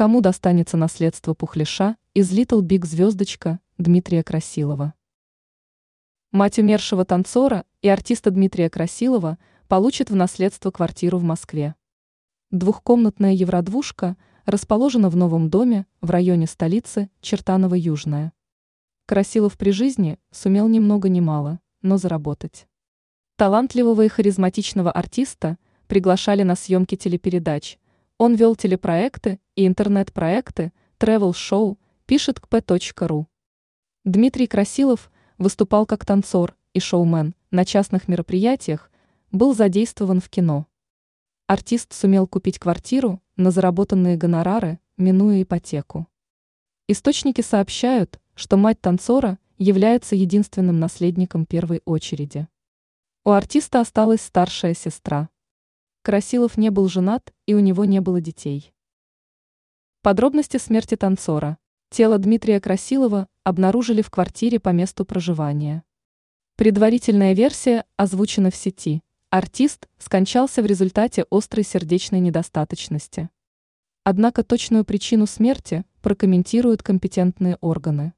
Кому достанется наследство Пухлиша из Little Big звездочка Дмитрия Красилова? Мать умершего танцора и артиста Дмитрия Красилова получит в наследство квартиру в Москве. Двухкомнатная евродвушка расположена в новом доме в районе столицы Чертаново-Южная. Красилов при жизни сумел ни много ни мало, но заработать. Талантливого и харизматичного артиста приглашали на съемки телепередач. Он вел телепроекты и интернет-проекты, travel-шоу, пишет kp.ru. Дмитрий Красилов выступал как танцор и шоумен на частных мероприятиях, был задействован в кино. Артист сумел купить квартиру на заработанные гонорары, минуя ипотеку. Источники сообщают, что мать танцора является единственным наследником первой очереди. У артиста осталась старшая сестра. Красилов не был женат, и у него не было детей. Подробности смерти танцора. Тело Дмитрия Красилова обнаружили в квартире по месту проживания. Предварительная версия озвучена в сети. Артист скончался в результате острой сердечной недостаточности. Однако точную причину смерти прокомментируют компетентные органы.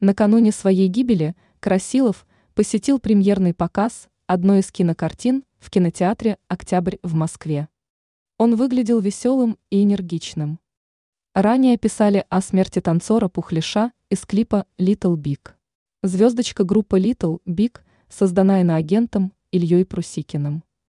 Накануне своей гибели Красилов посетил премьерный показ одной из кинокартин в кинотеатре «Октябрь» в Москве. Он выглядел веселым и энергичным. Ранее писали о смерти танцора Пухлиша из клипа «Little Big». Звездочка группы Little Big создана иноагентом Ильей Прусикиным.